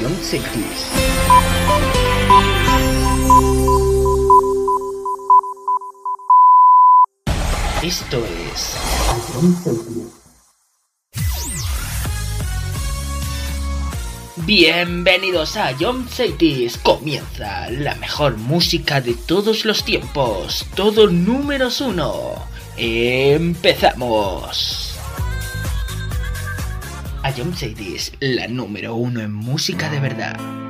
John Cities. Esto es Bienvenidos a John Cities. Comienza la mejor música de todos los tiempos. Todo números uno. Empezamos a Jump Sadie's, la número uno en música de verdad.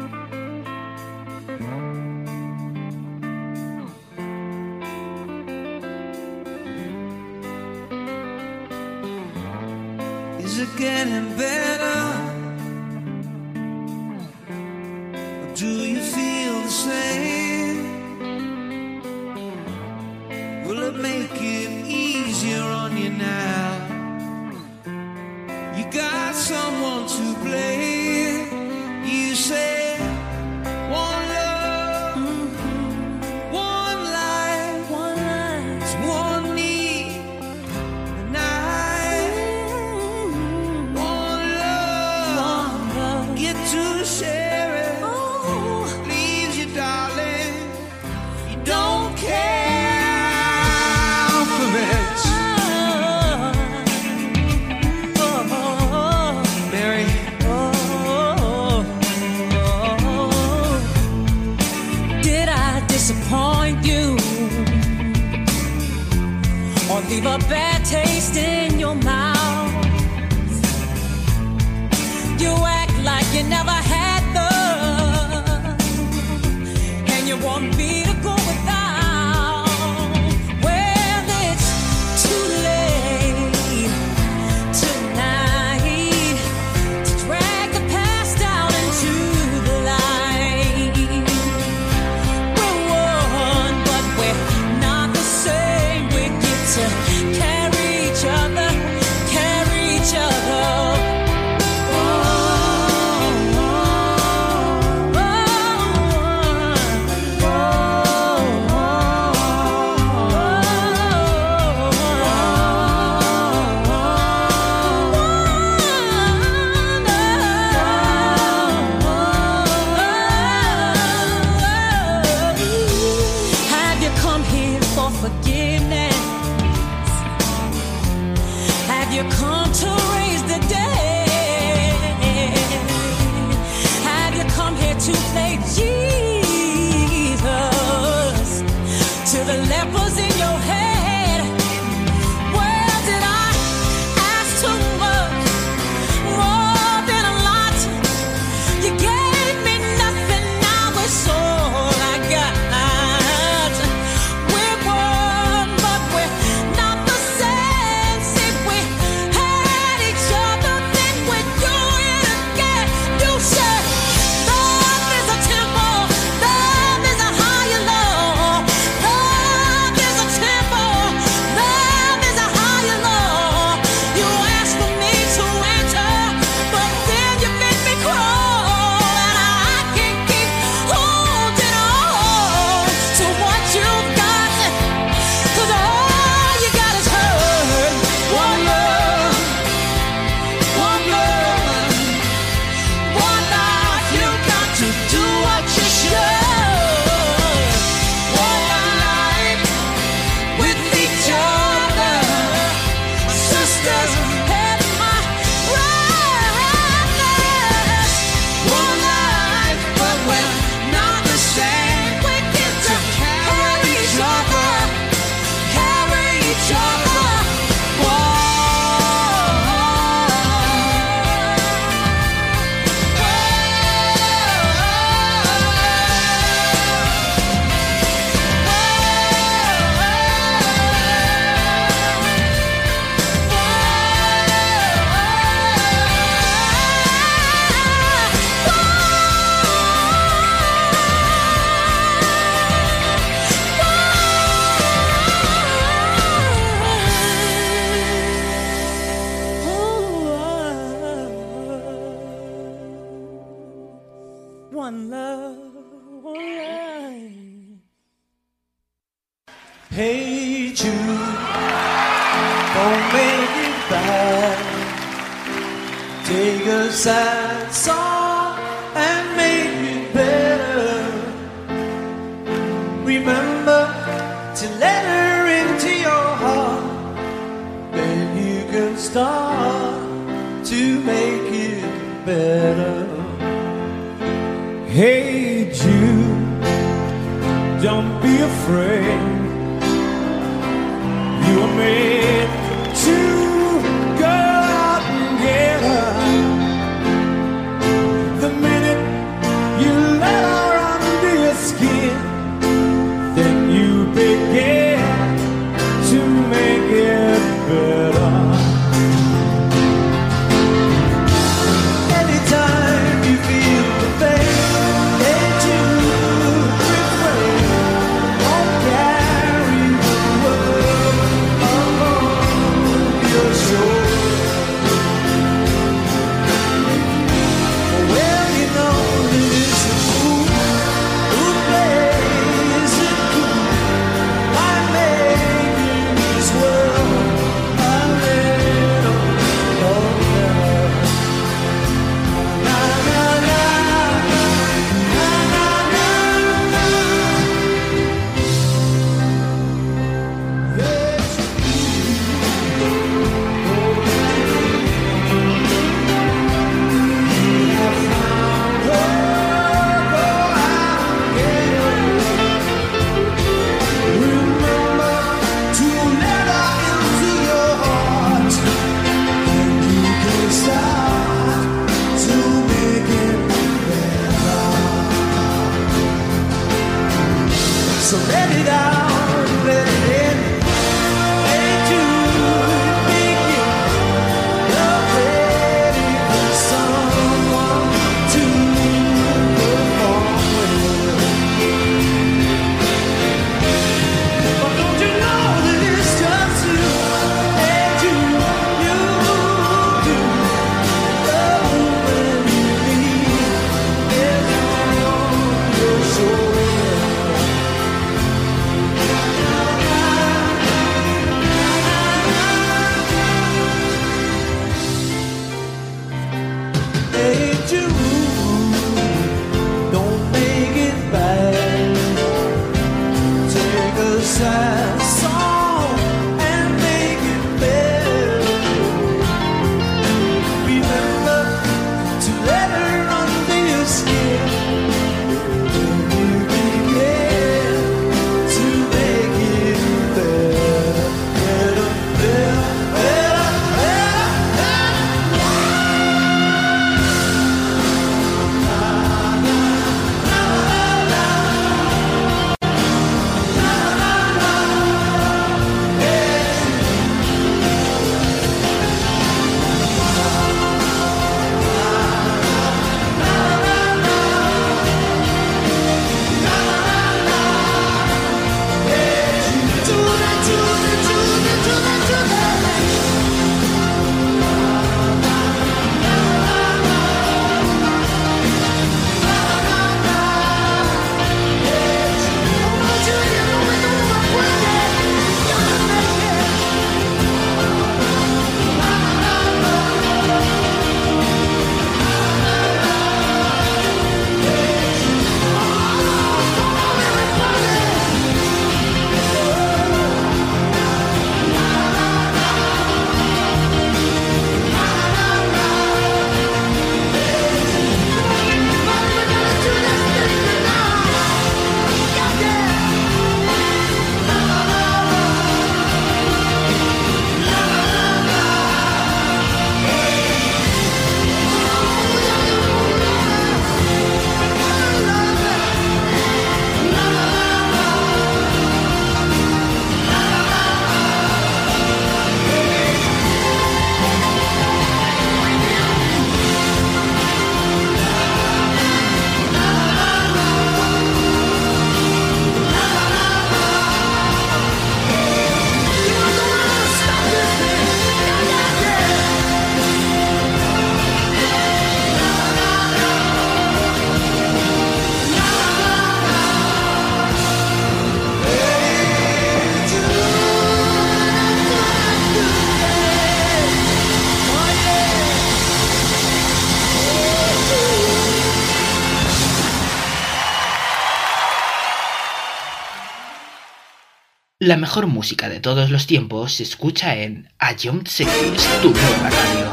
La mejor música de todos los tiempos se escucha en Ayom Sekirs, tu nueva radio.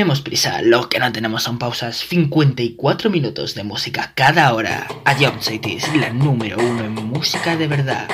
tenemos prisa, lo que no tenemos son pausas. 54 minutos de música cada hora. A John Cities, la número uno en música de verdad.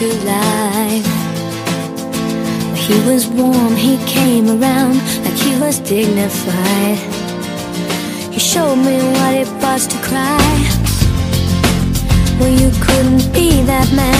to life. He was warm, he came around like he was dignified. He showed me what it was to cry. Well, you couldn't be that man.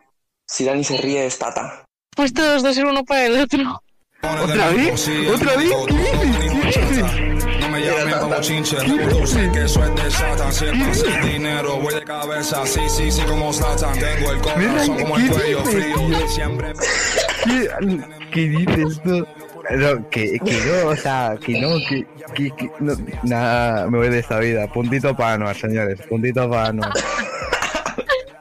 si Dani se ríe es Tata. Pues todos dos ser uno para el otro. ¿Otra vez? ¿Otra vez? ¿Qué dices? ¿Qué dices? No me llamen como chinche, reproduce que eso es de Satan. Si estás sin dinero, voy de cabeza. Sí, sí, sí, como Satan. Tengo el corazón como el ¿qué cuello dices, frío. Siempre. ¿Qué, qué dices tú? No, que, que no, o sea, que no, que, que, que no, nada, me voy de esta vida. Puntito para Anuar, señores, puntito para Anuar.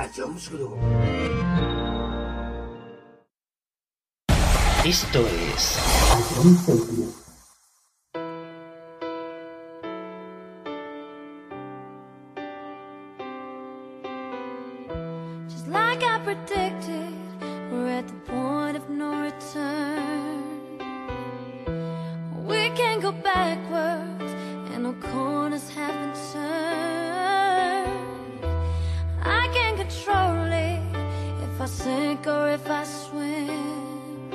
A Jones Esto es Just like I predicted, we're at the point of no return. We can't go backwards, and no corners have been turned. Sink or if I swim.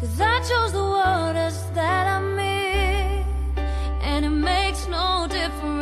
Cause I chose the waters that I'm in, and it makes no difference.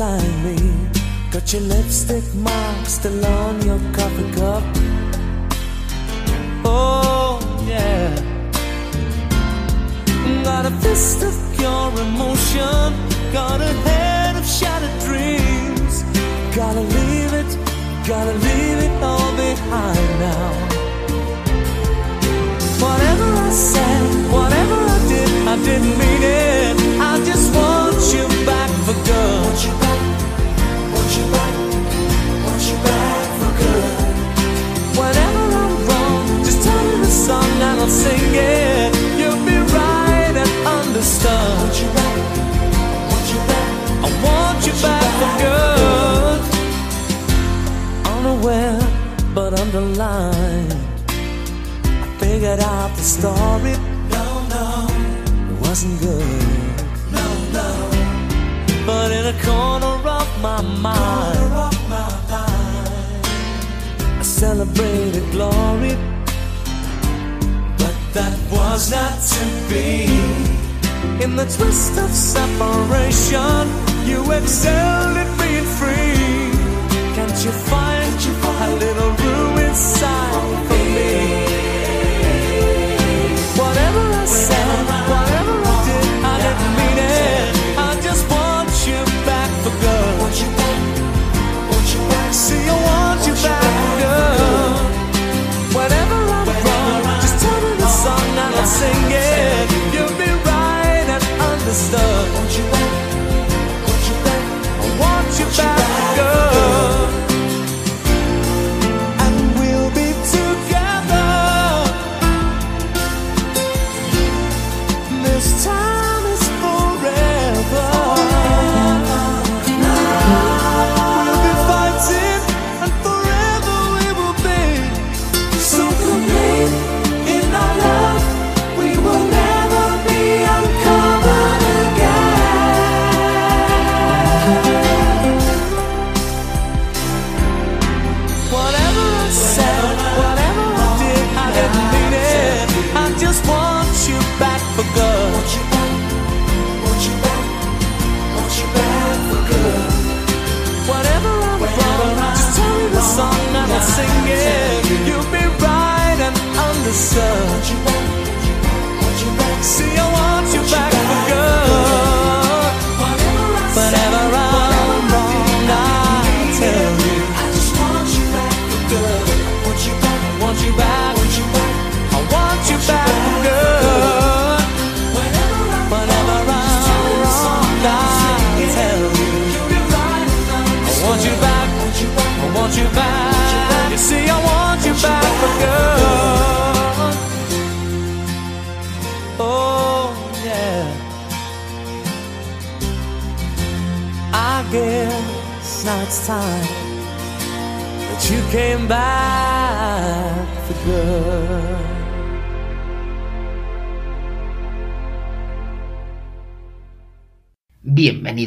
sign.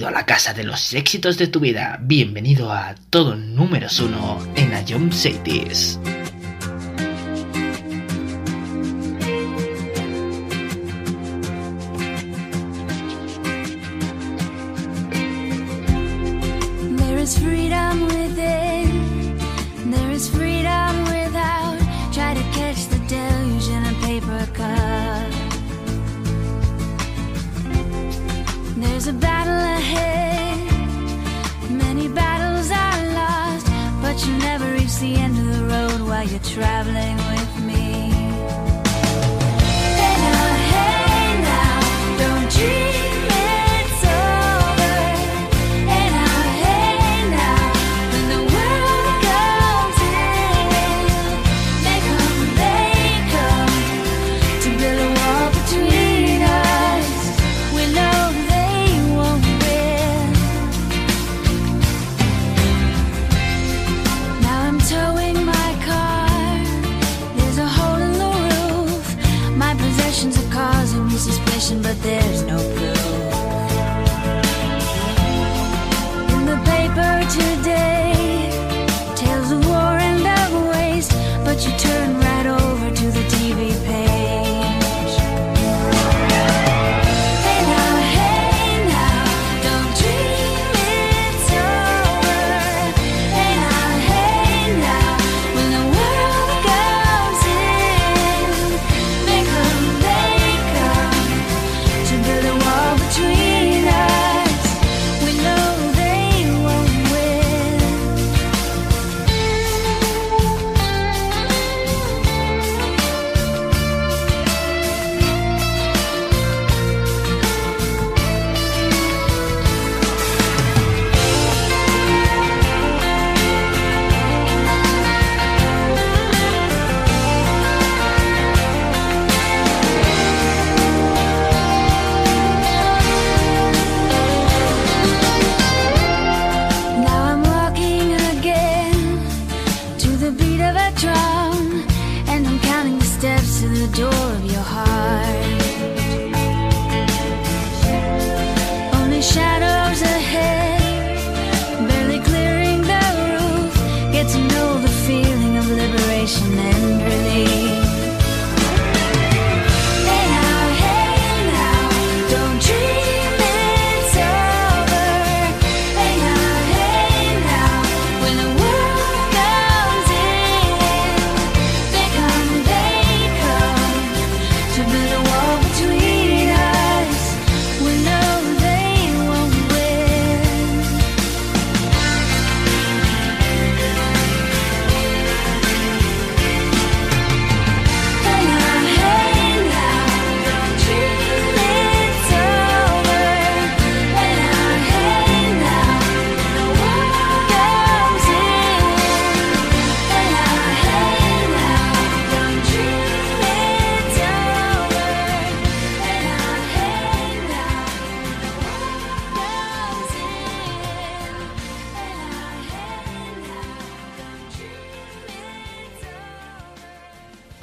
A la casa de los éxitos de tu vida. Bienvenido a todo números uno en Ion Cities.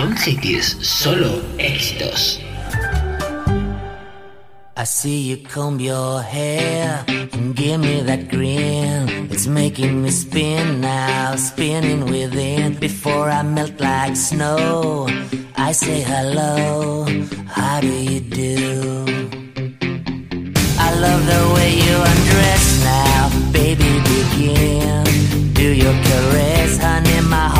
Stone Cities, solo éxitos. I see you comb your hair and give me that grin. It's making me spin now, spinning within. Before I melt like snow, I say hello, how do you do? I love the way you undress now, baby begin. Do your caress, honey, my heart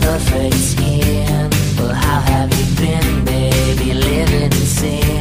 Perfect skin, but how have you been, baby? Living in sin.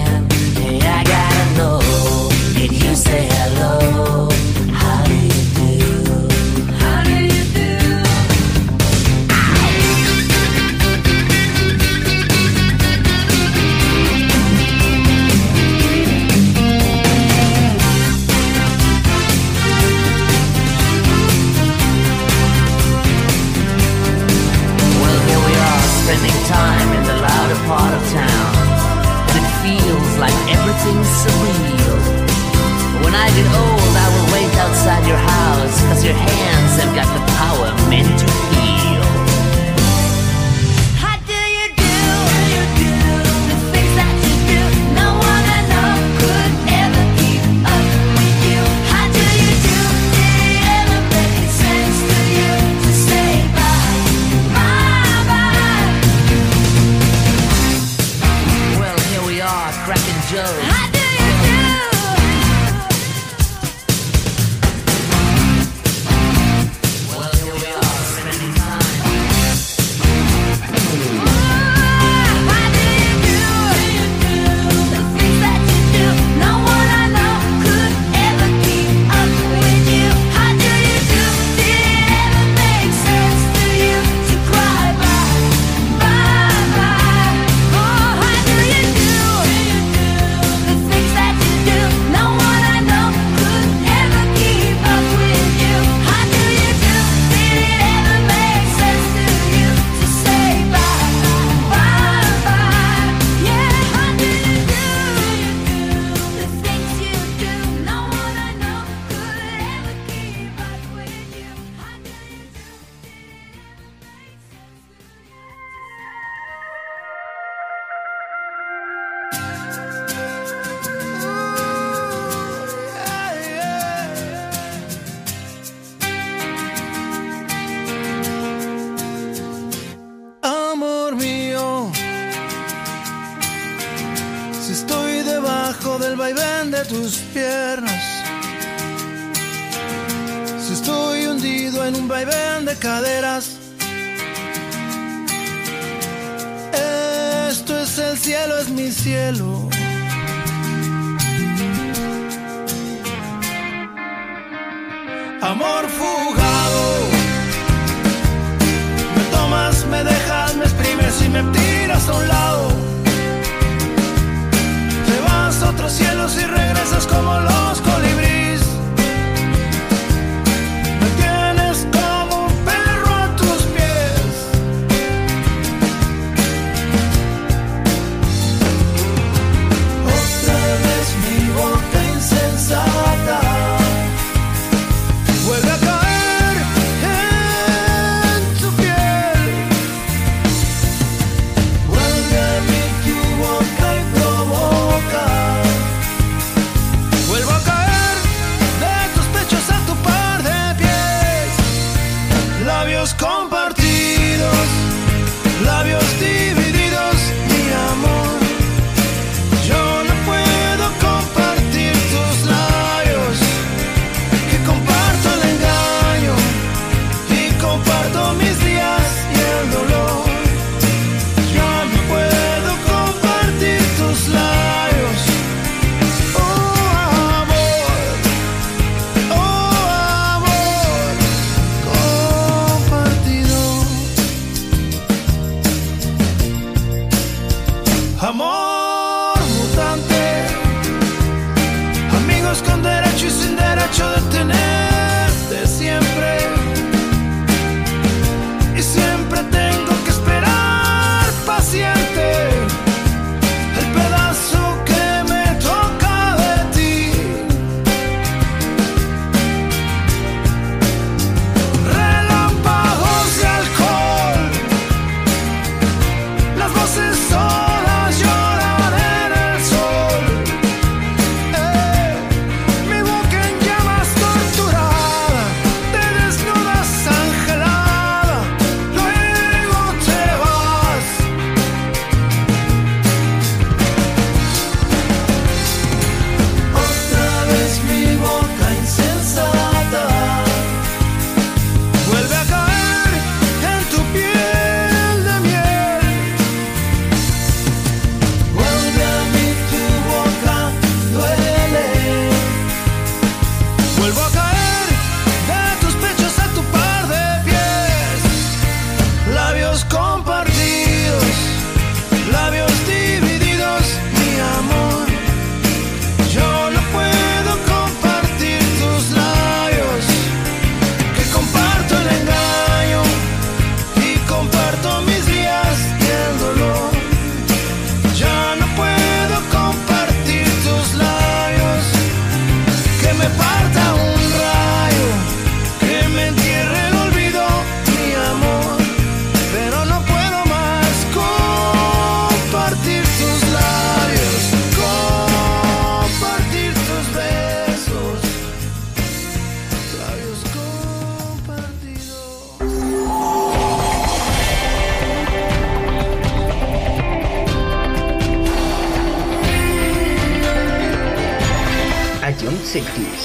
Cities.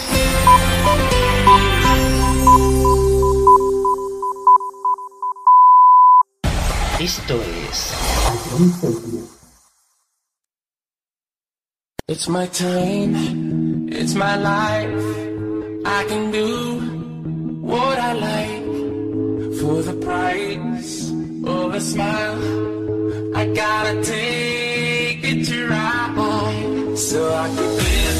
Esto es. It's my time, it's my life. I can do what I like for the price of a smile. I gotta take it to ride so I can living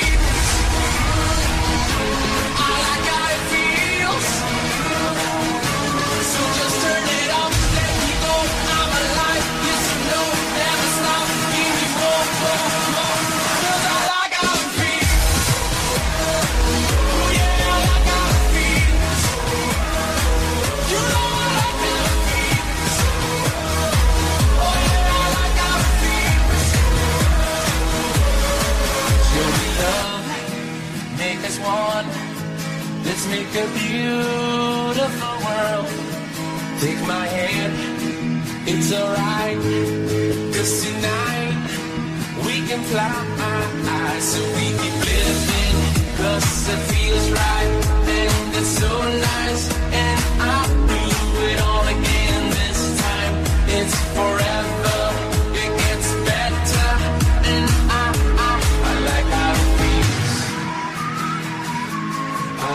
One. Let's make a beautiful world. Take my hand, it's alright. Cause tonight we can fly. So we keep living, cause it feels right. And it's so nice. And I'll do it all again this time. It's forever,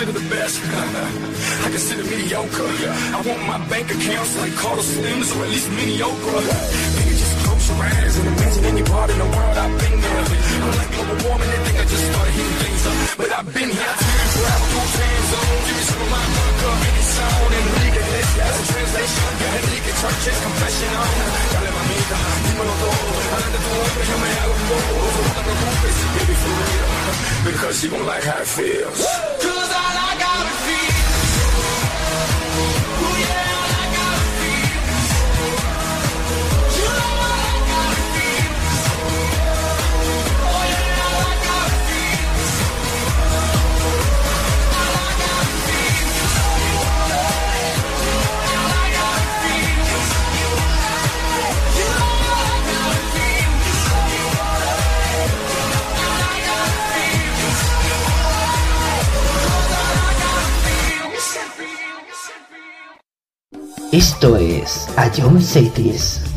Consider the best? I consider mediocre. I want my bank accounts like Carter Slims or at least mediocre. Maybe just close your eyes and imagine any part in the world I've been there. I'm like global warming, they think I just started heating things up. But I've been here too, travel through time zones. Give me some of my vodka, any sound. Enrique Iglesias, a translation. Enrique Church's confession on. Dale mamita, dímelo todo. Adelante tu hombre, yo me hago un bobo. So no te preocupes, baby, for real. Because you gon' like how it feels. Cause Esto es Ion Cities.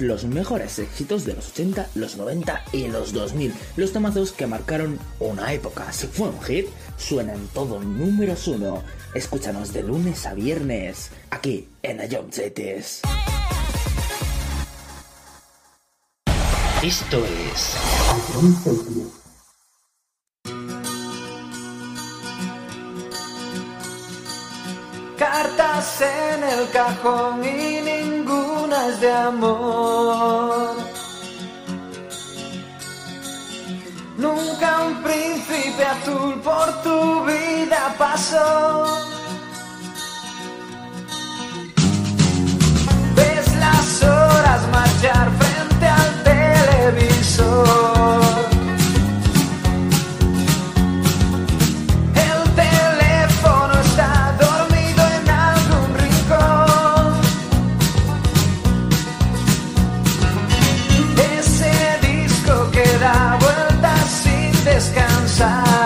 los mejores éxitos de los 80, los 90 y los 2000, los tomazos que marcaron una época. Si fue un hit, suena en todo números uno. Escúchanos de lunes a viernes, aquí en Ayoncetes. Esto es en el cajón y ninguna es de amor. Nunca un príncipe azul por tu vida pasó. Ves las horas marchar. side.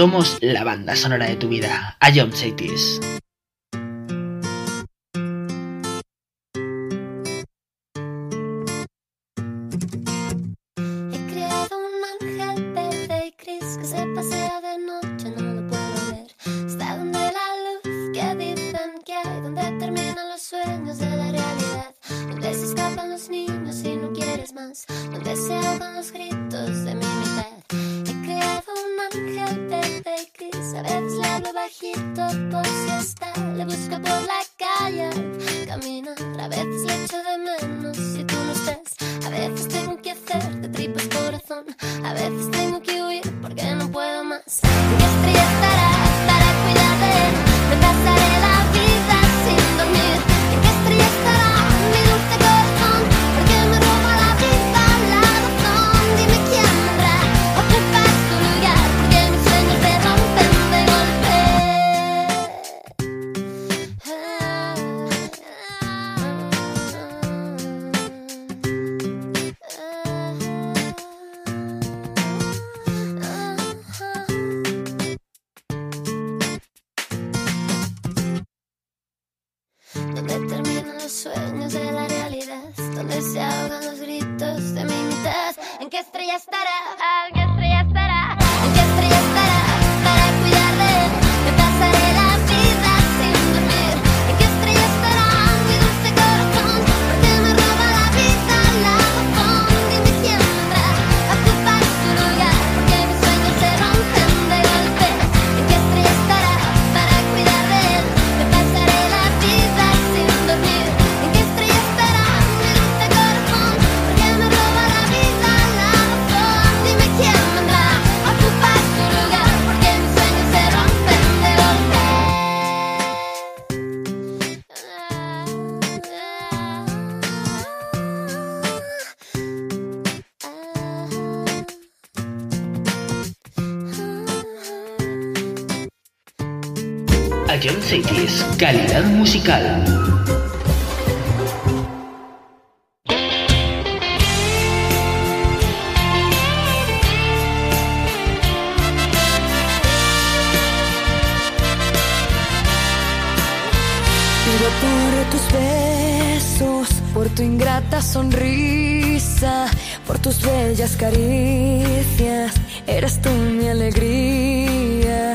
Somos la banda sonora de tu vida. Ion Calidad musical. ingrata sonrisa, por tus bellas caricias, eres tú mi alegría,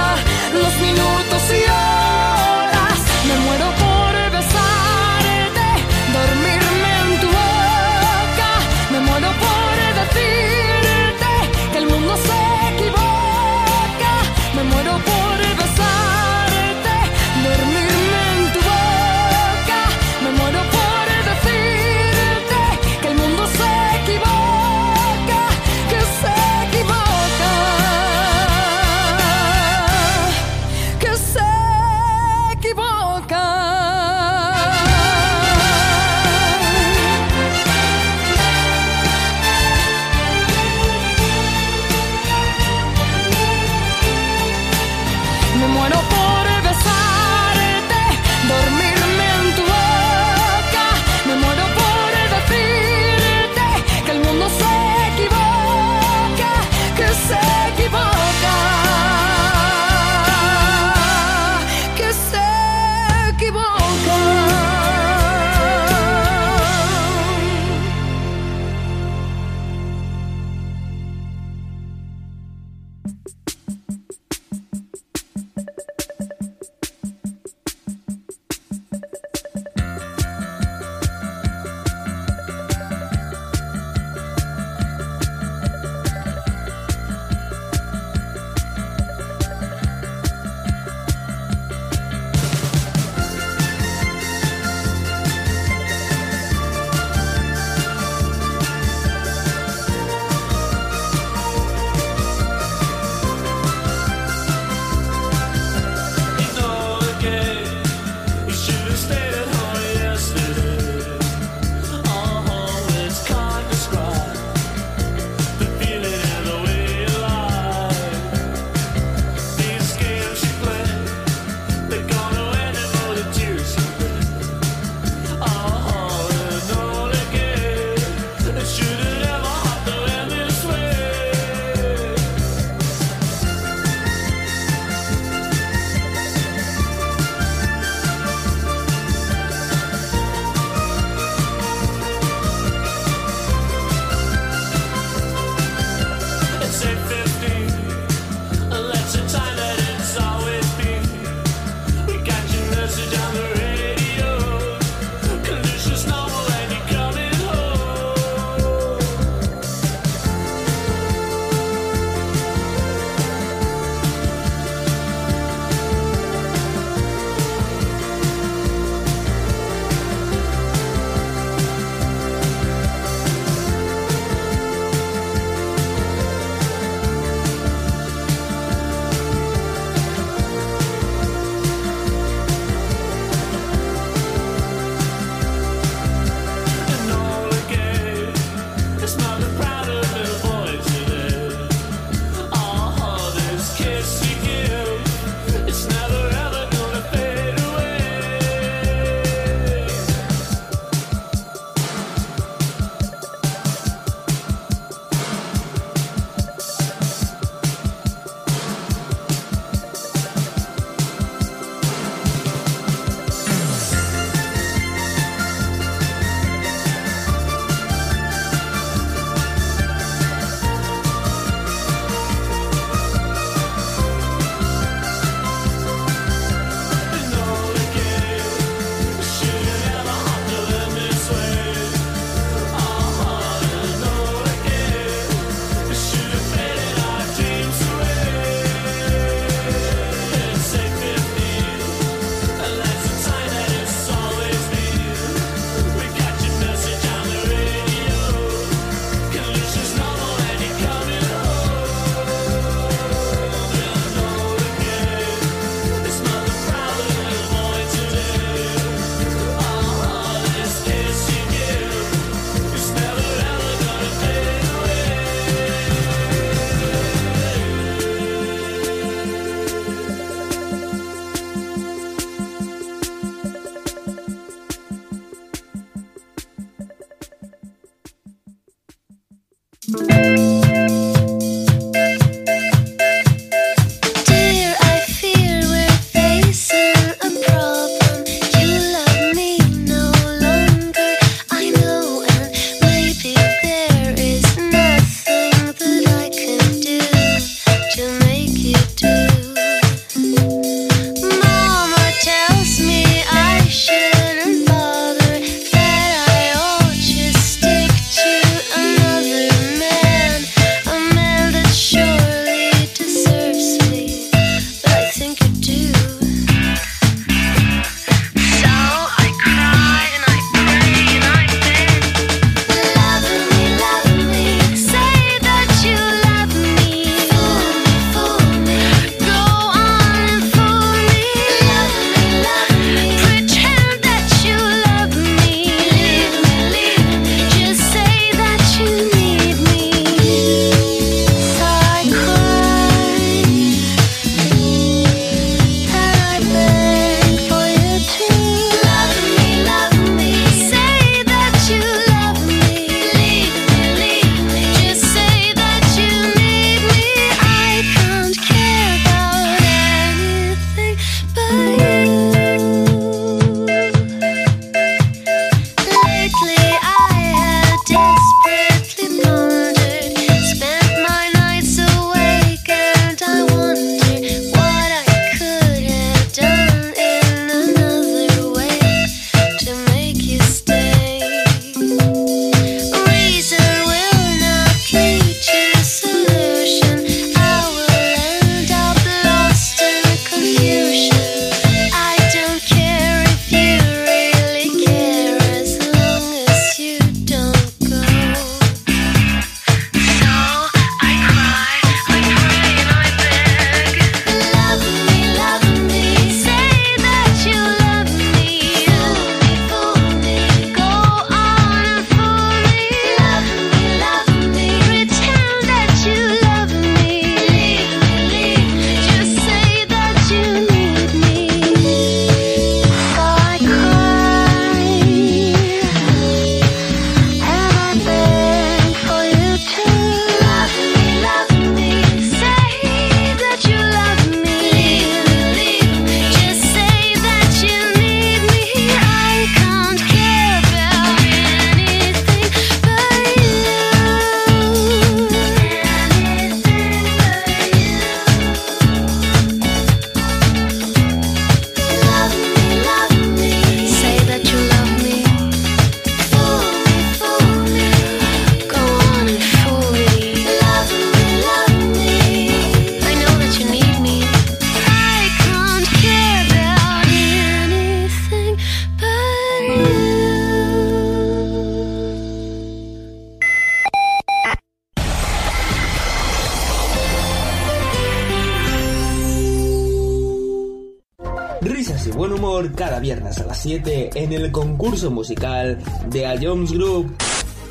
En el concurso musical de A Jones Group.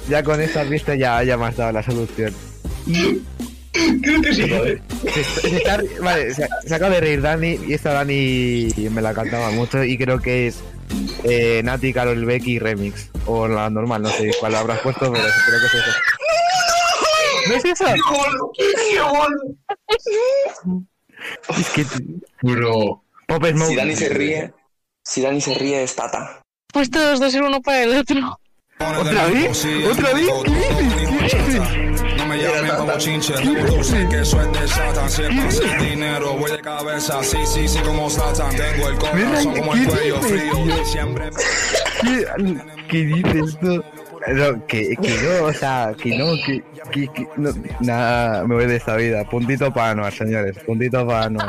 Ya con esta vista ya, ya me has dado la solución. Creo que sí, ¿vale? Se, se está- vale, se, se acaba de reír Dani y esta Dani me la cantaba mucho y creo que es eh, Nati, Carol Becky remix. O la normal, no sé cuál habrás puesto, pero creo que es eso. ¿No es eso? Es que... Bro. Pop Smoke. Si Dani se ríe, si Dani se ríe es Tata. Pues todos dos ser uno para el otro. ¿Otra vez? ¿Otra vez? ¿Qué dices? ¿Qué dices? No me llamen como chinche, sé que es de Satan. Siempre sin dinero, voy de cabeza, sí, sí, sí, como Satan. Tengo el corazón como el ¿Qué cuello dices, frío. Siempre ¿Qué, qué dices tú? No, que, que no, o sea, que no, que, que, que no, nada, me voy de esta vida. Puntito para Anuar, señores, puntito para Anuar.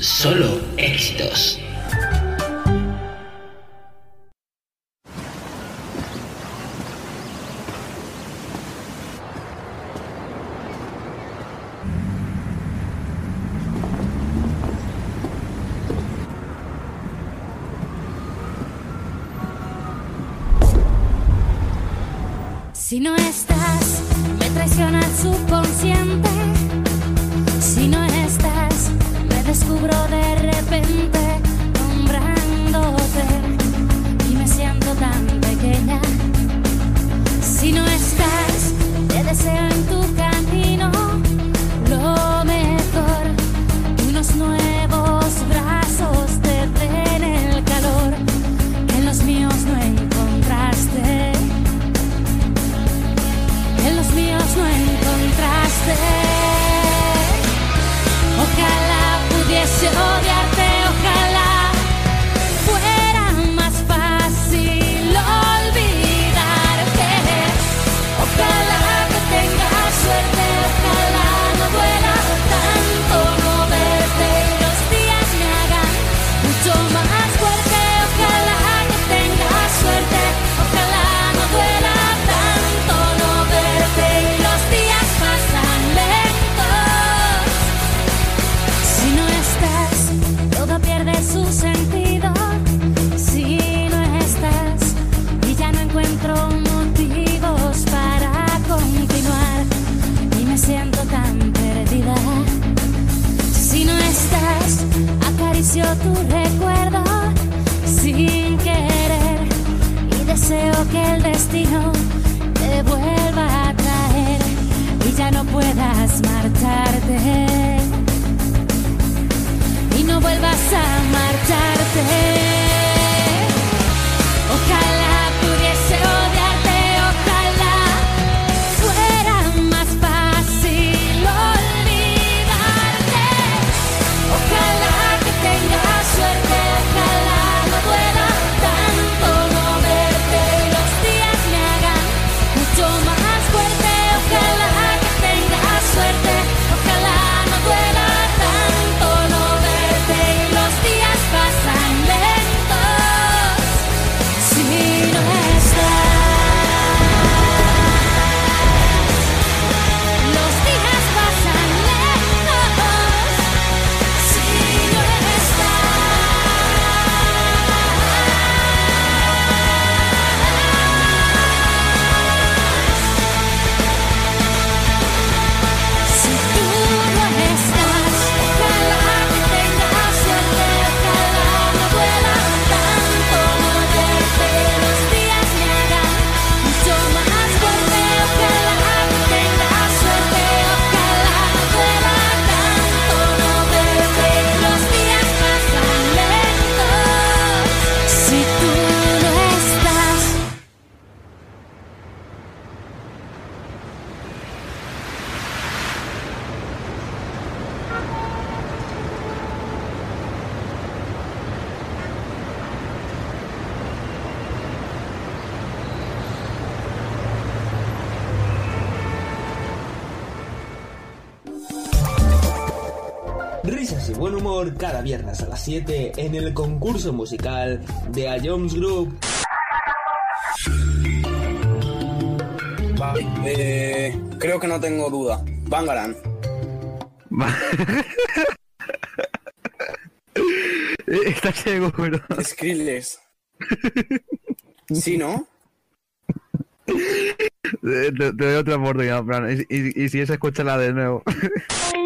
Solo éxitos. Si no estás, me traiciona el subconsciente. descubro de repente. y no vuelvas a marcharte. buen humor cada viernes a las 7 en el concurso musical de A Jones Group. Eh, creo que no tengo duda. Bangaran. Está seguro. Skrillex. ¿Sí, no? Te, doy otra oportunidad, Fran. Y, y, y si es, escúchala de nuevo.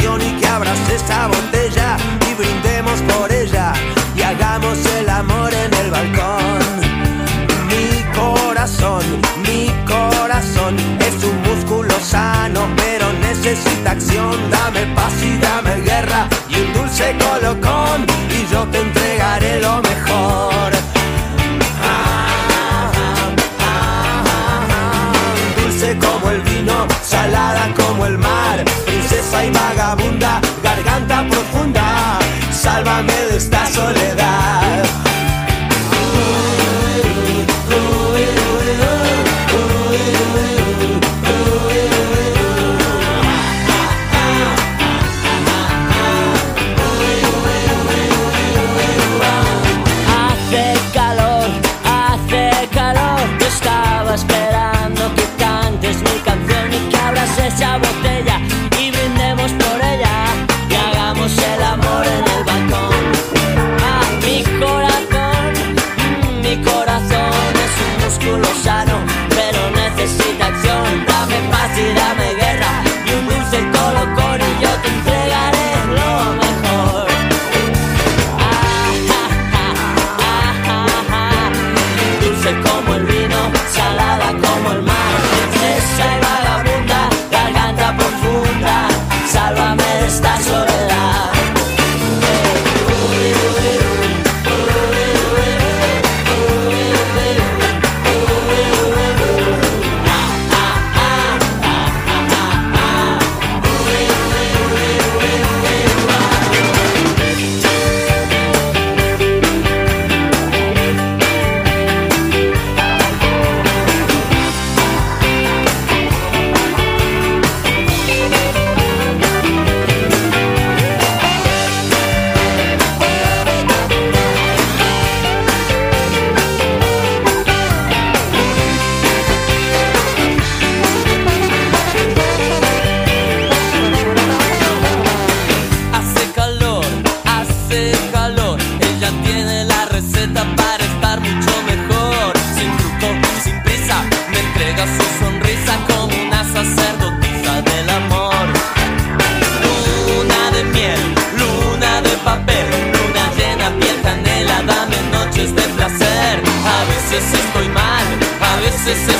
y que abras esta botella y brindemos por ella y hagamos el amor en el balcón. Mi corazón, mi corazón es un músculo sano, pero necesita acción. Dame paz y dame guerra y un dulce colocón y yo te entregaré lo mejor. vagabunda, garganta profunda. This is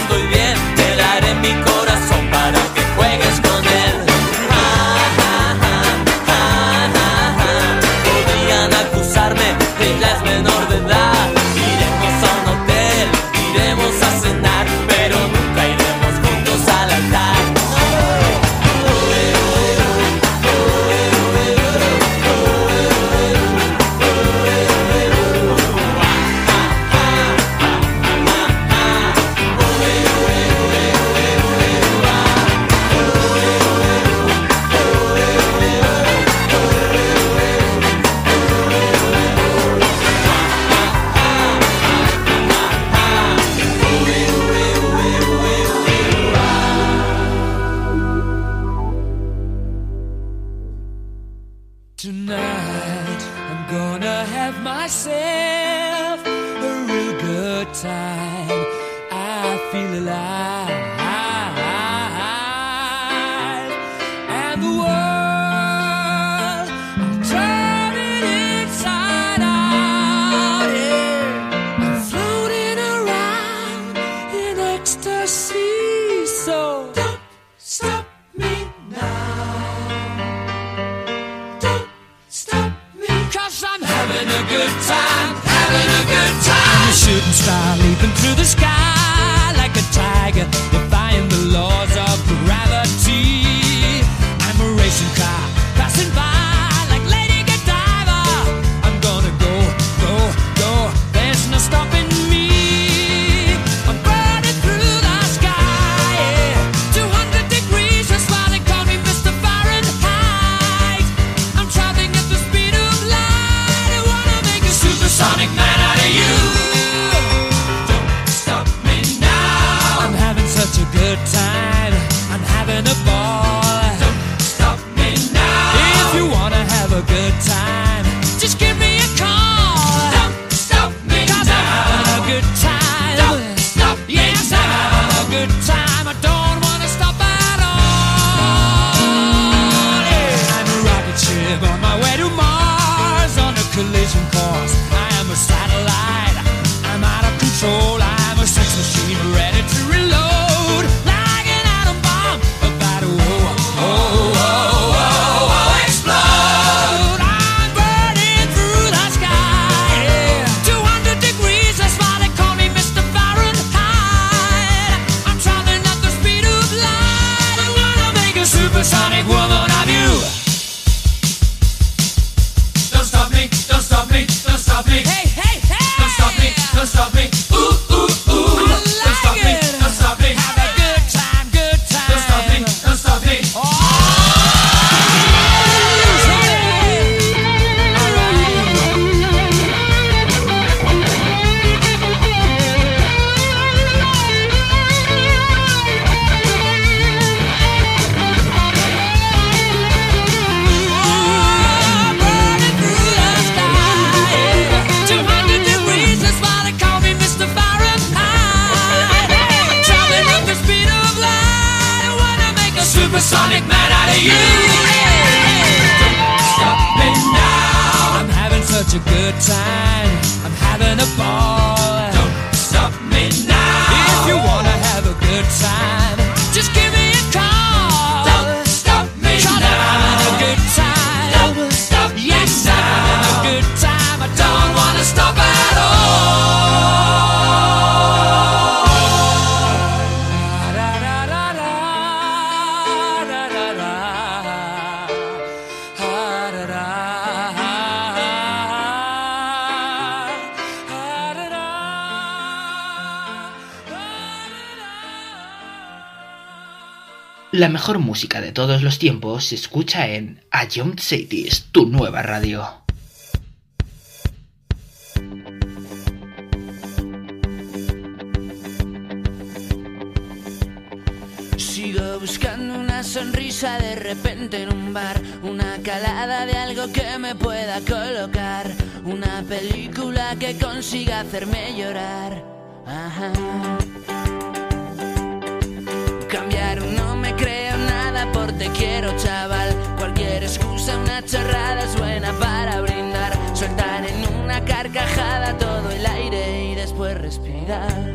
supersonic man out of you. Don't stop me now. I'm having such a good time. I'm having a ball. Mejor música de todos los tiempos se escucha en A Young Cities, tu nueva radio. Sigo buscando una sonrisa de repente en un bar, una calada de algo que me pueda colocar, una película que consiga hacerme llorar. Ajá. Cambiar no me creo por te quiero chaval, cualquier excusa, una chorrada es buena para brindar, soltar en una carcajada todo el aire y después respirar.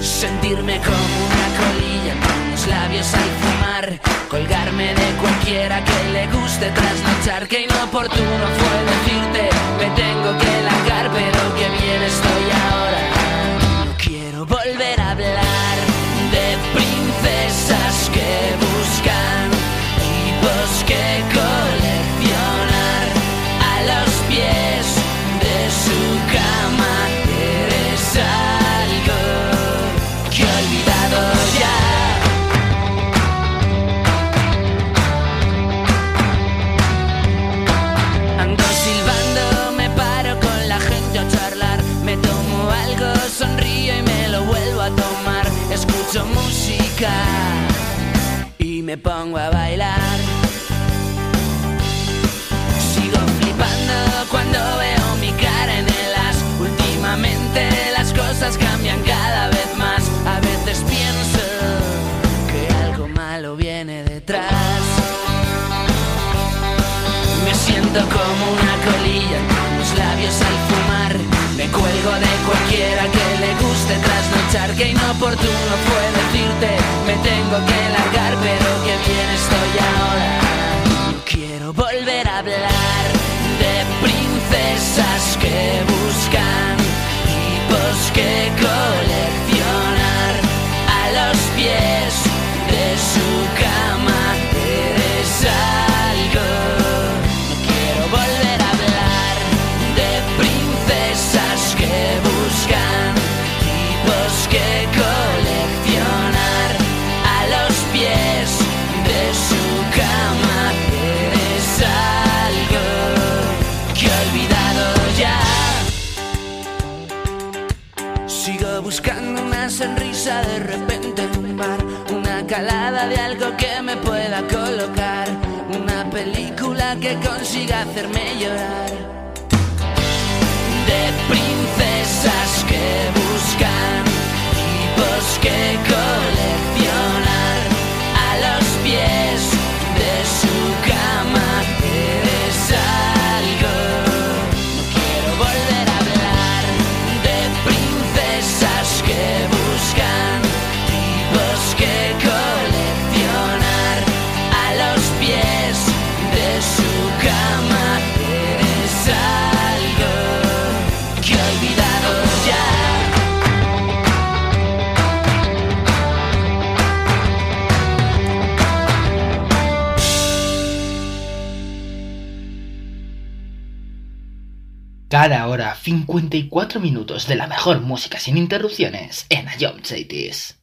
Sentirme como una colilla con los labios al fumar. Colgarme de cualquiera que le guste trasnochar Que inoportuno fue decirte Me tengo que largar pero que bien estoy me pongo a bailar. Sigo flipando cuando veo mi cara en el as. Últimamente las cosas cambian cada vez más. A veces pienso que algo malo viene detrás. Me siento como una colilla con los labios al fumar. Me cuelgo de cualquiera que le guste trasnochar. Que inoportuno fue decirte, me tengo que estoy ahora. que consiga hacerme llorar. De princesas que buscan tipos que Cada hora 54 minutos de la mejor música sin interrupciones en Young Cities.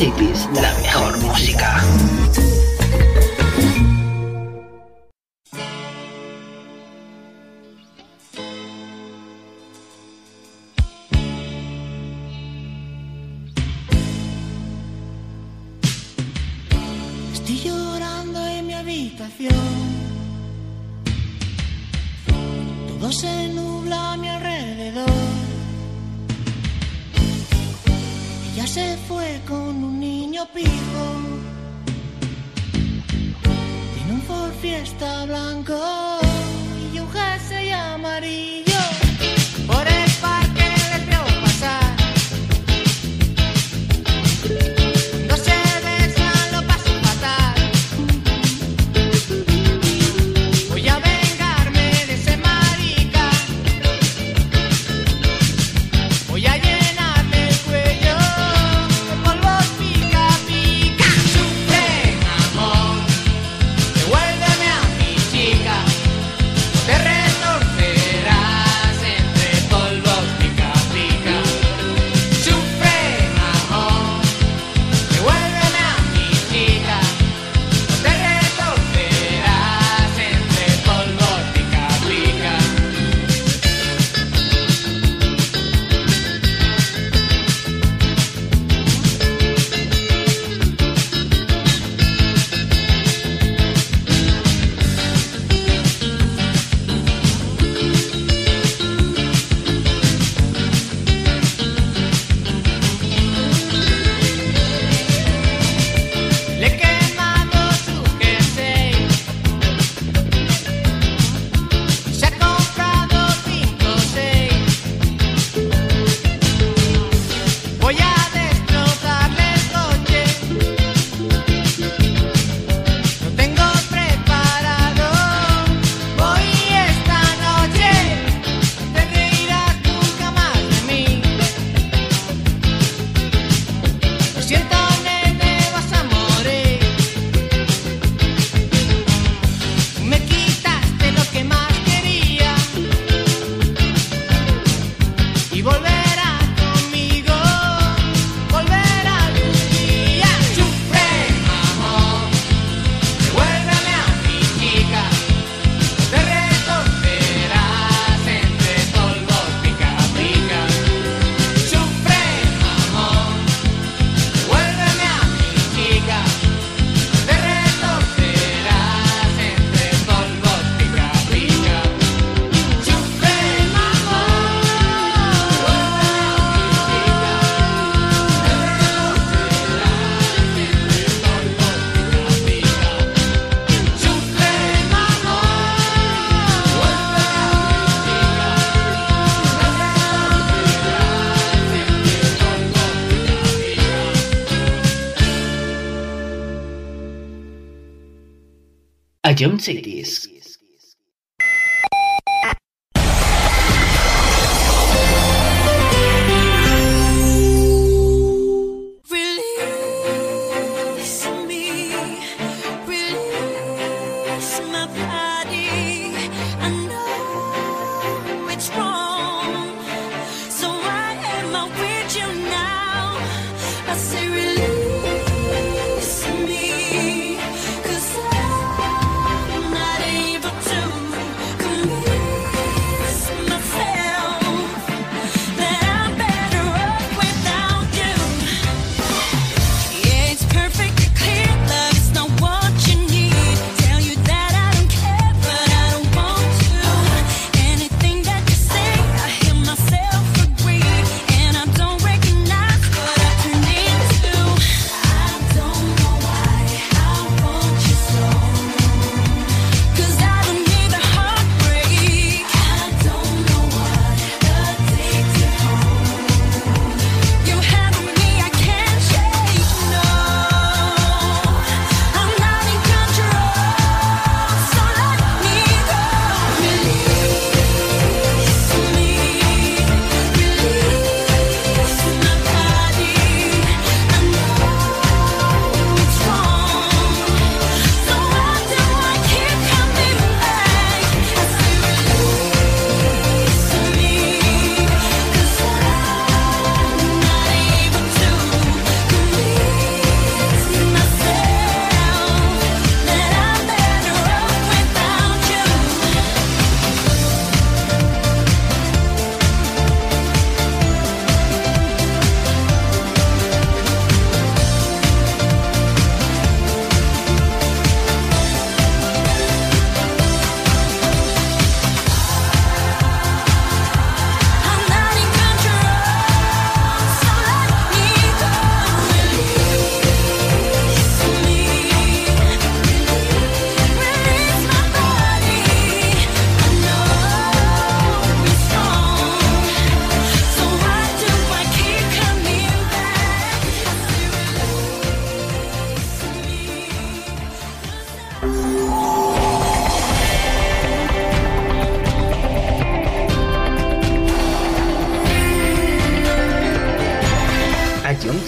Cities, a John Cities. Release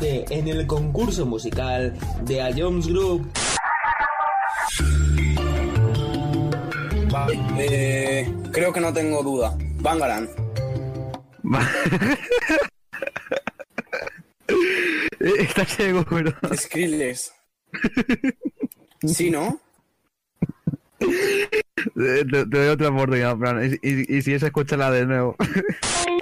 en el concurso musical de A Jones Group. Eh, creo que no tengo duda. Bangalan. Está ciego, pero. Skrillex. ¿Sí, no? Eh, te, doy otra oportunidad, Fran. Y, y, y si es, escúchala de nuevo.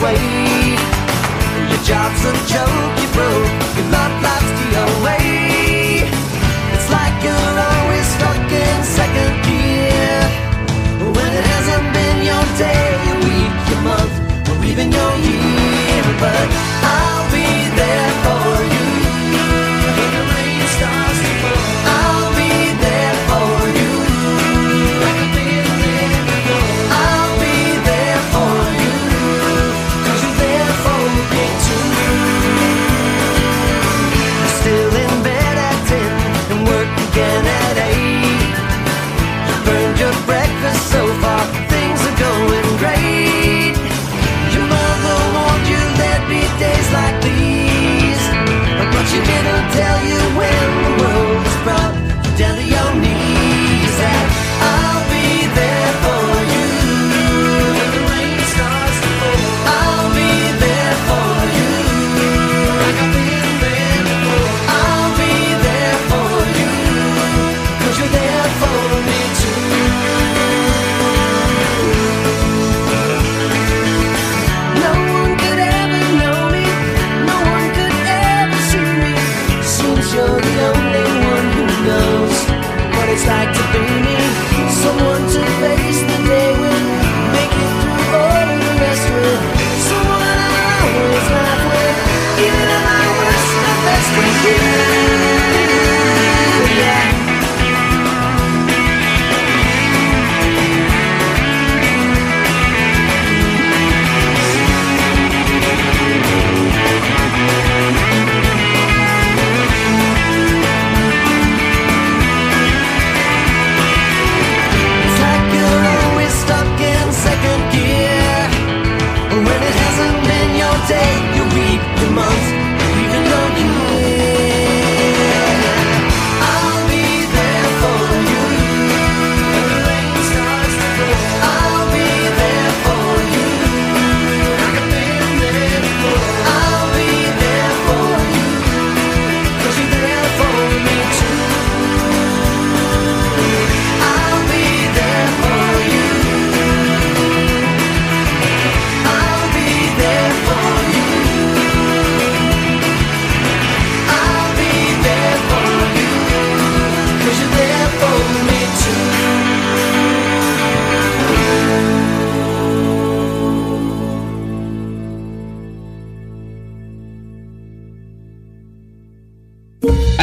sway. Your job's a joke, you broke. Your love life.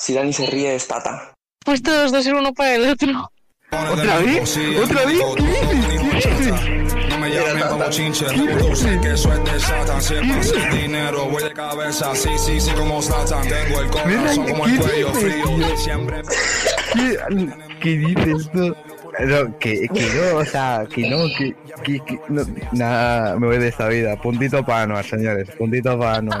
si Dani se ríe es Tata. Pues todos dos ser uno para el otro. ¿Otra vez? ¿Otra vez? ¿Qué dices? ¿Qué dices? No me llamen como chinche, tú sé que eso es de Satan. Siempre sin dinero, voy de cabeza, sí, sí, sí, como Satan. Tengo el corazón como el ¿Qué cuello dices, frío. tío? Siempre ¿Qué, qué dices tú? No, que, que no, o sea, que no, que, que, que no, nada, me voy de esta vida. Puntito para Anuar, señores, puntito para Anuar.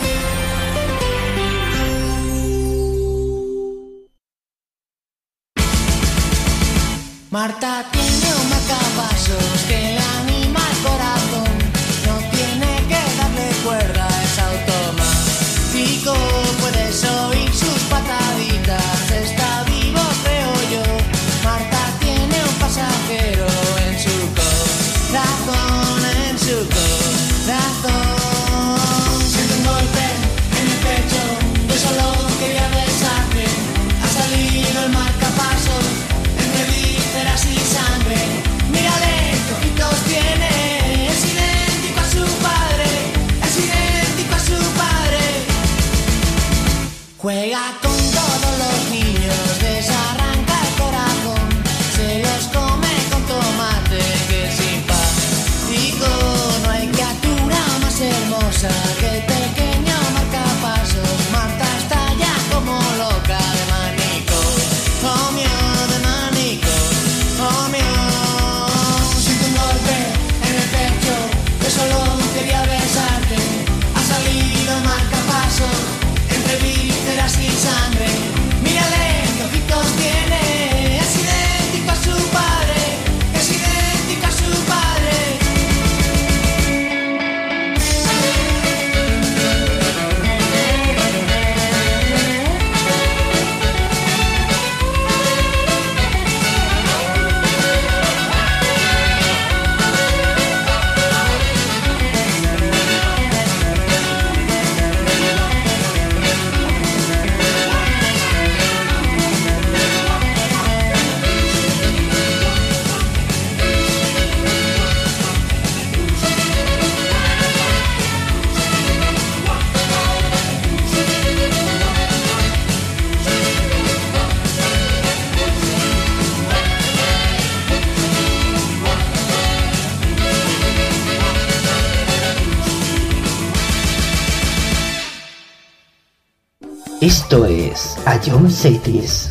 Marta Esto es Ion Cities.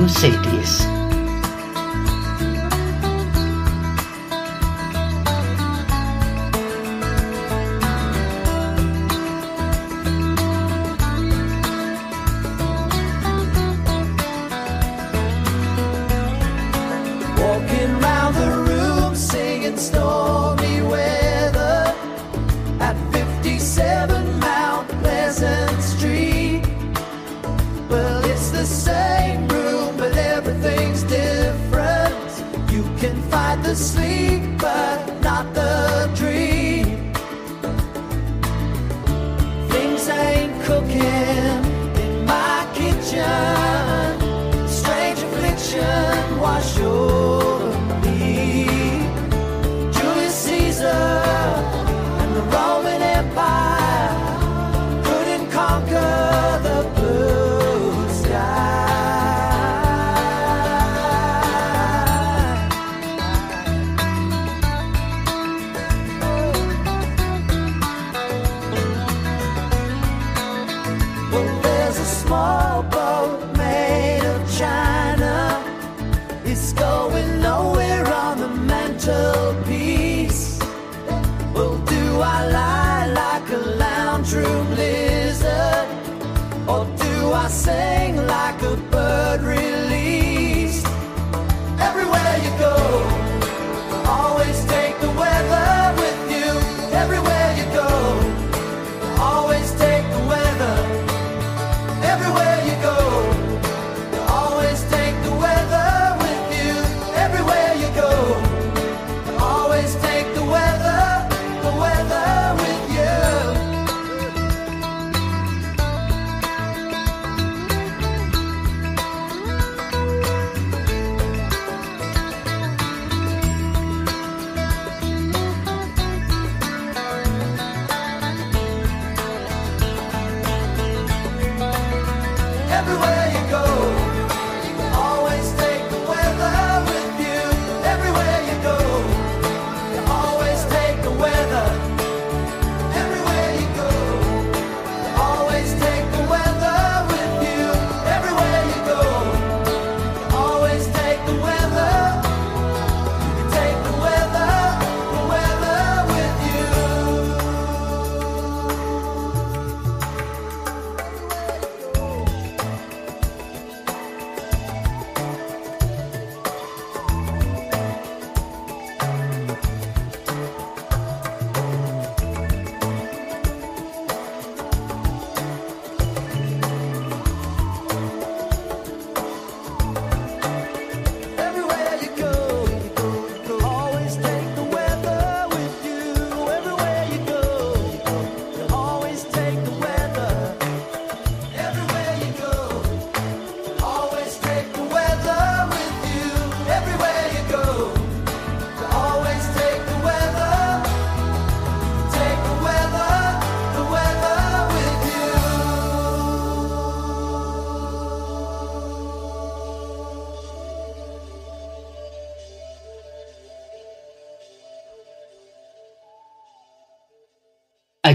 Es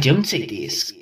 A John Cities.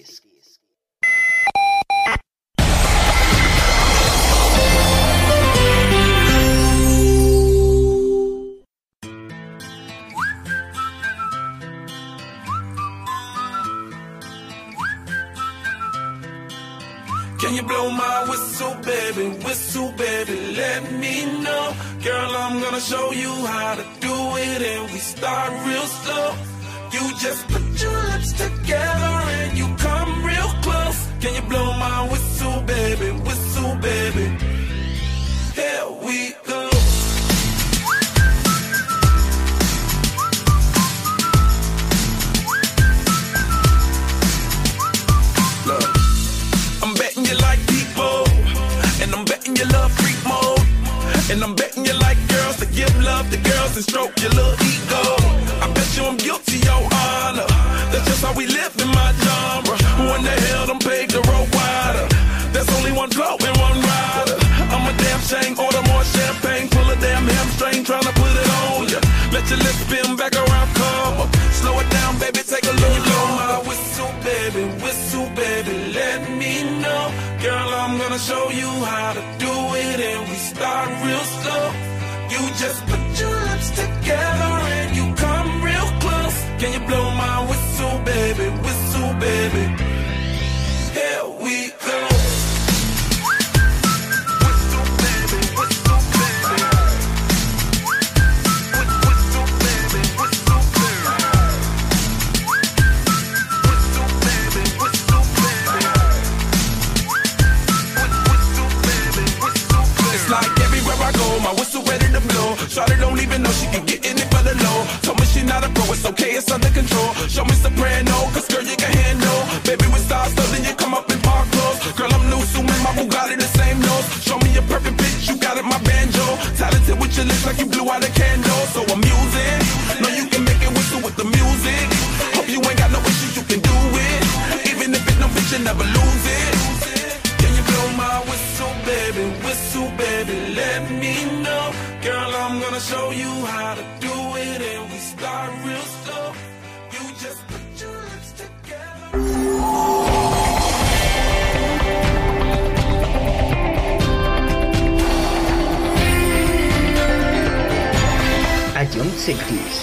Cities.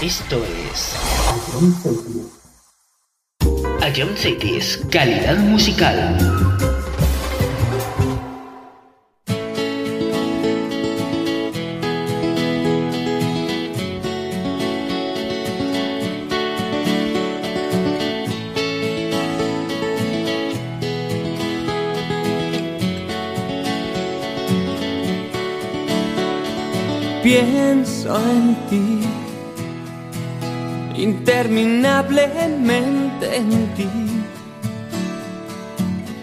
Esto es Ion Cities. Ion Cities, calidad musical. en ti, interminablemente en ti.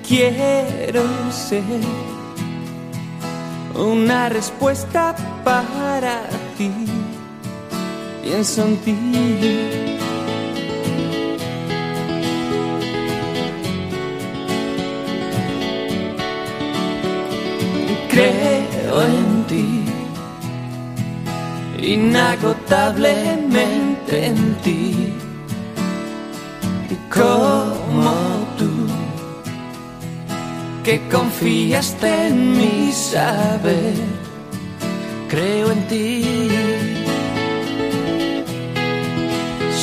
Quiero ser una respuesta para ti, pienso en ti. creo en inagotablemente en ti, como tú, que confiaste en mi saber, creo en ti,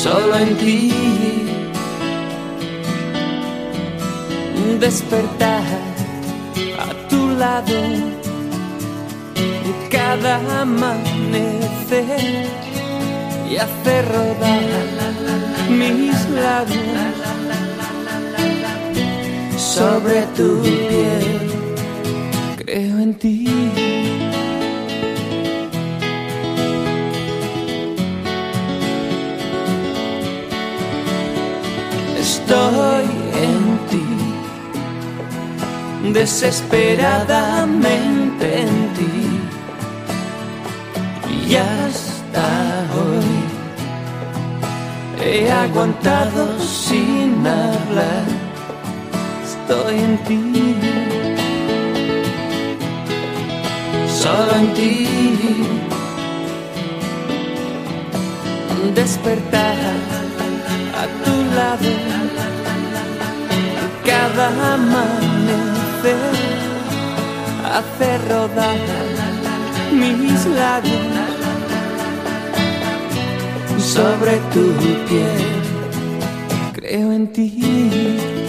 solo en ti, despertar a tu lado cada manera y hacer rodar mis labios sobre tu piel. Creo en ti. Estoy en ti, desesperadamente en ti. Ya He aguantado sin hablar, estoy en ti, solo en ti. Despertar a tu lado cada amanecer, hacer rodar mis labios sobre tu piel. Creo en ti.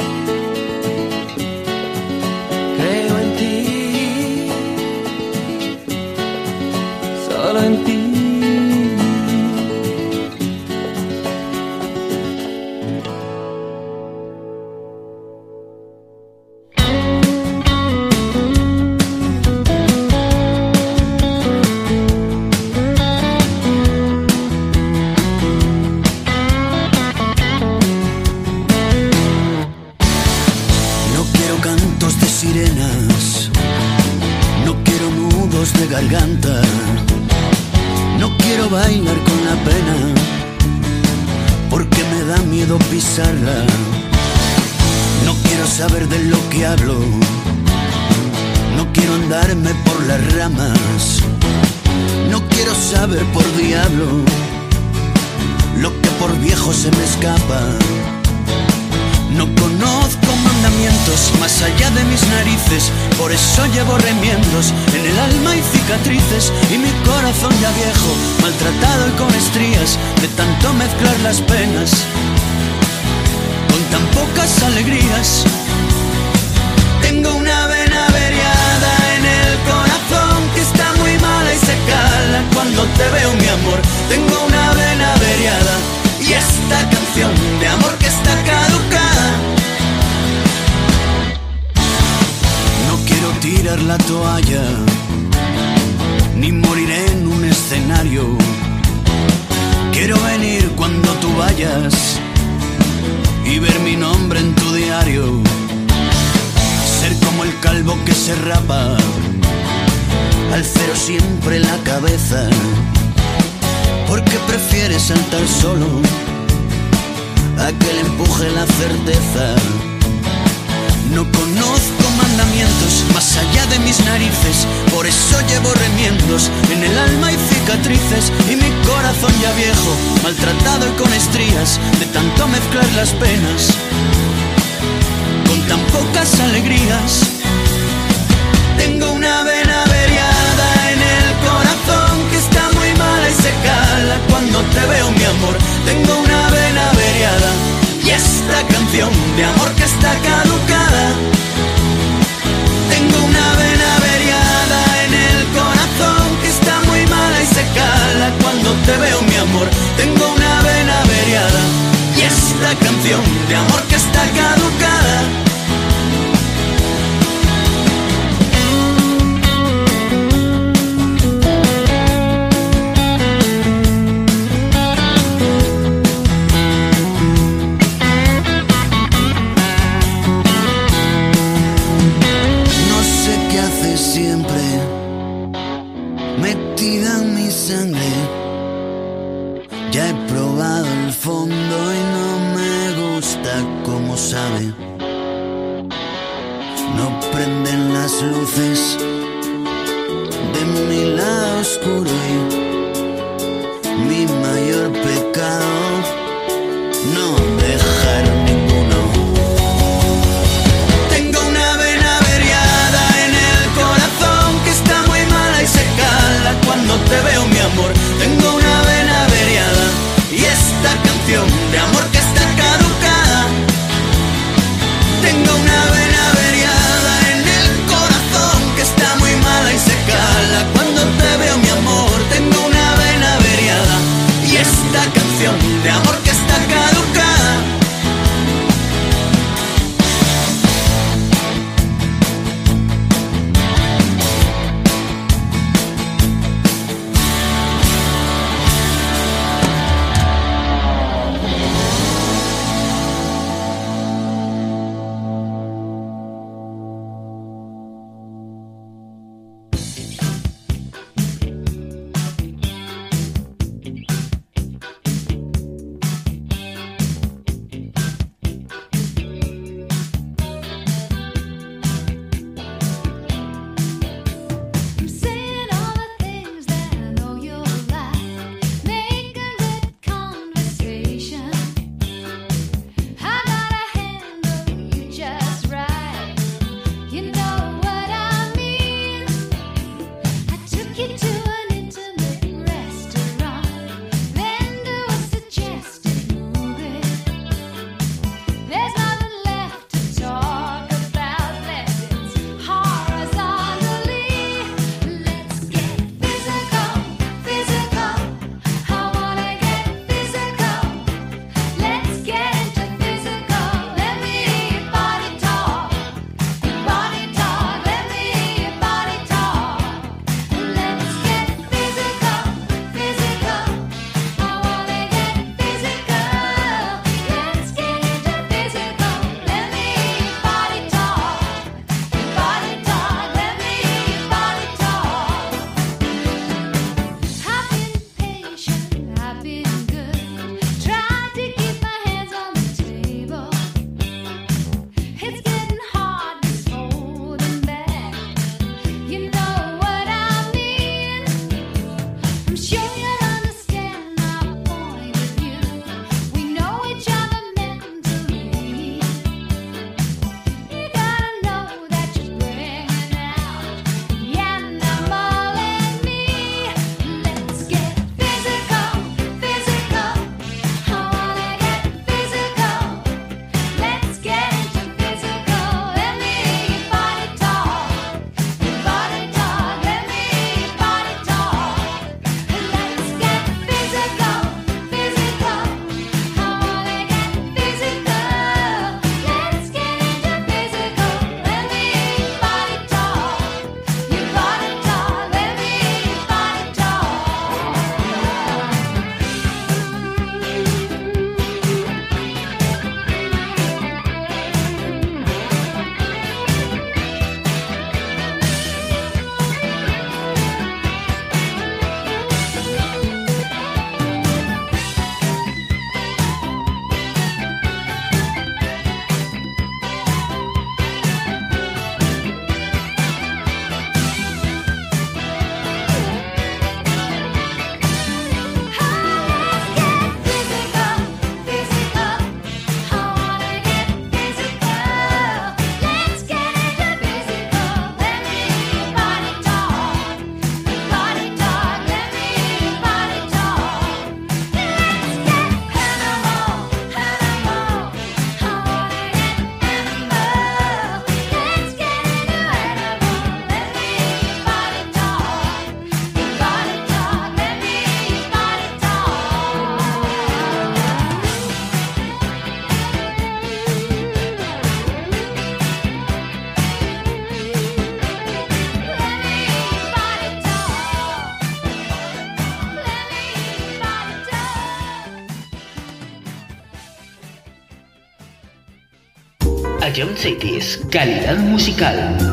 Jump Cities, calidad musical.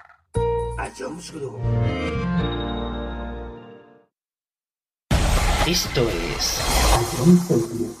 a Jones Group. Esto es. A Jones Group.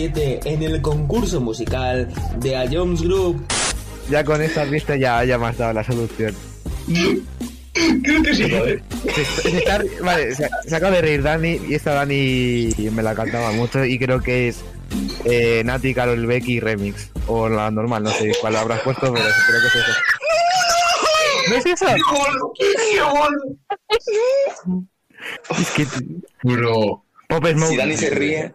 7 en el concurso musical de A Jones Group. Ya con esta pista ya, ya me has dado la solución. Creo que sí, joder. Se, se está- vale, se, se acaba de reír Dani y esta Dani me la cantaba mucho y creo que es eh, Nati, Carol Becky Remix. O la normal, no sé cuál habrás puesto, pero creo que es eso. ¿No es eso? Es que... Bro. Pop Smoke. Si Dani se ríe,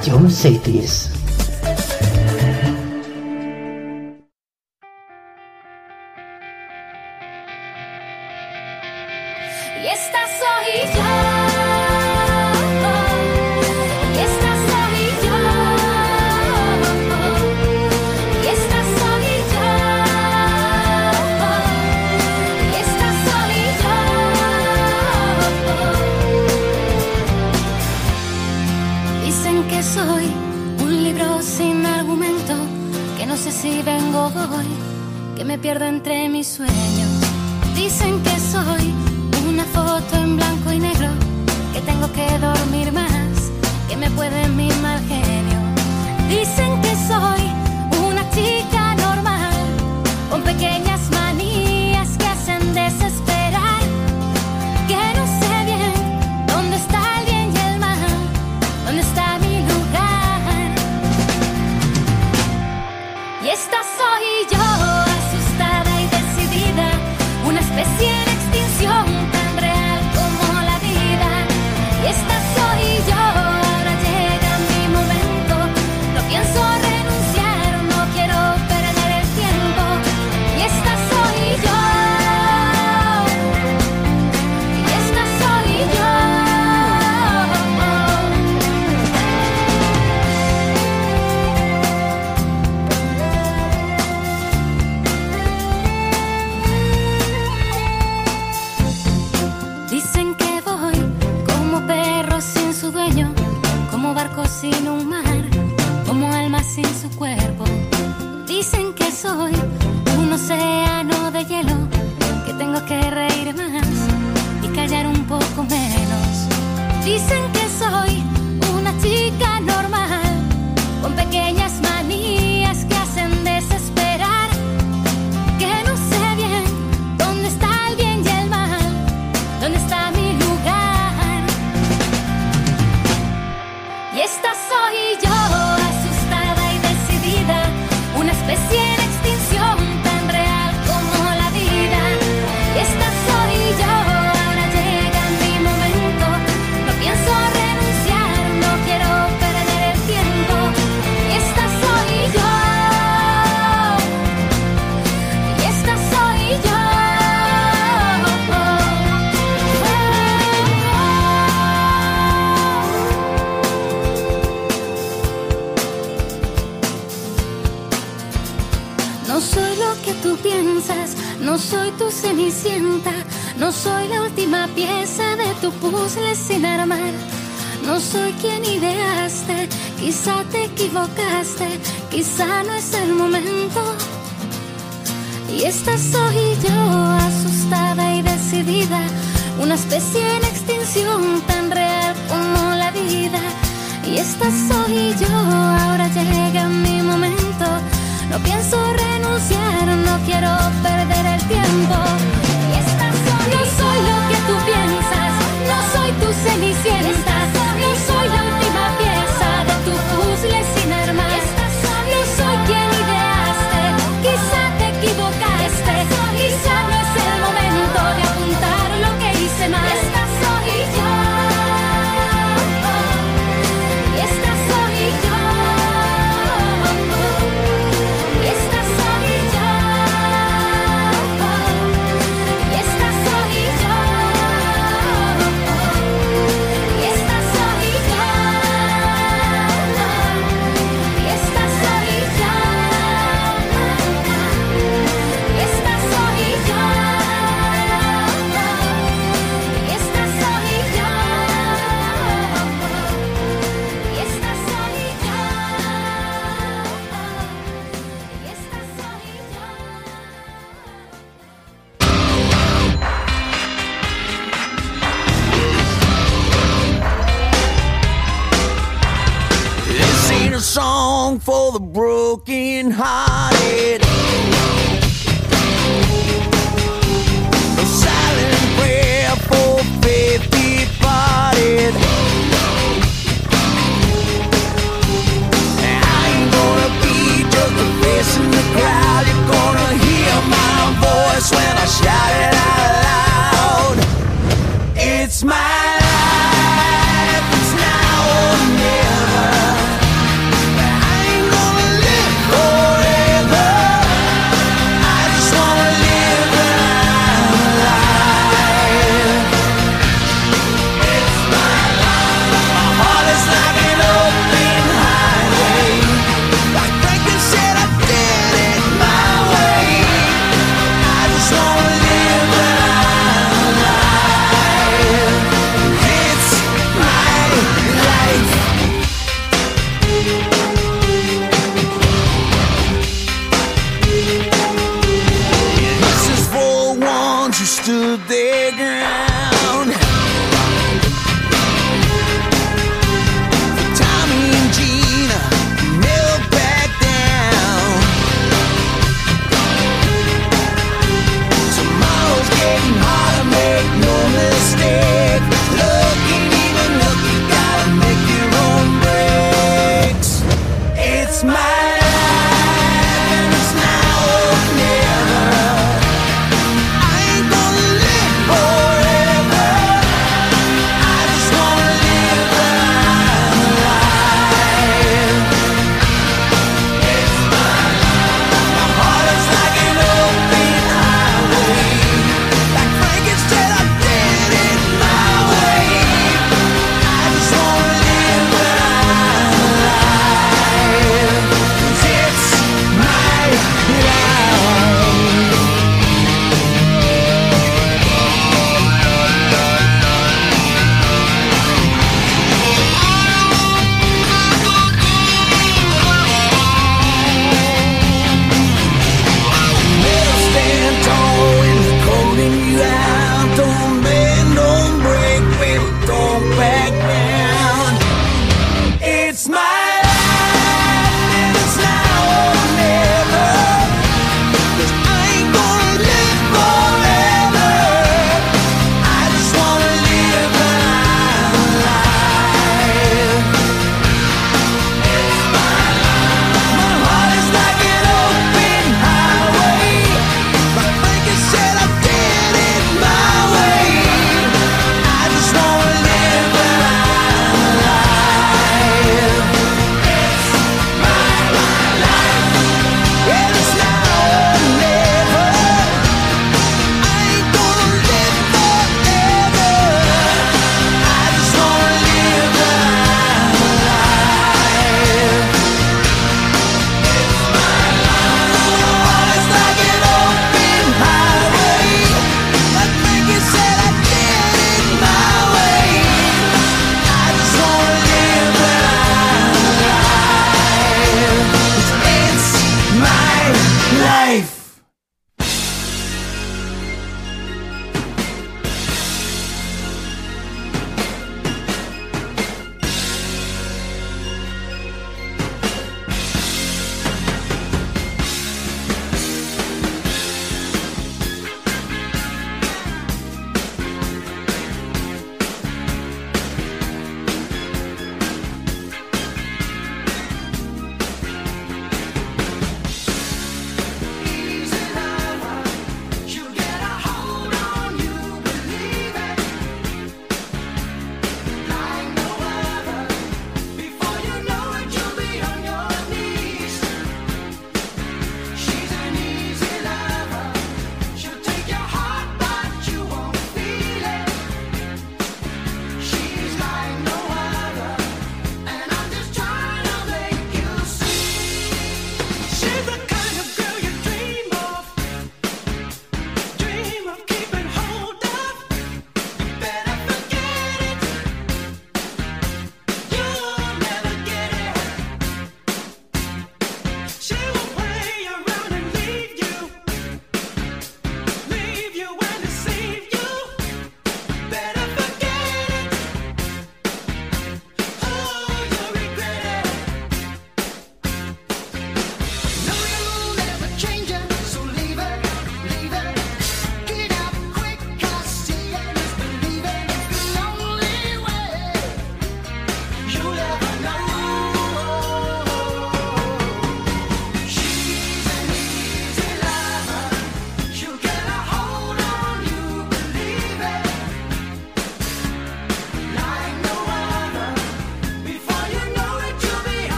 Esto es Ion Cities.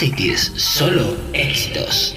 Cities, solo éxitos.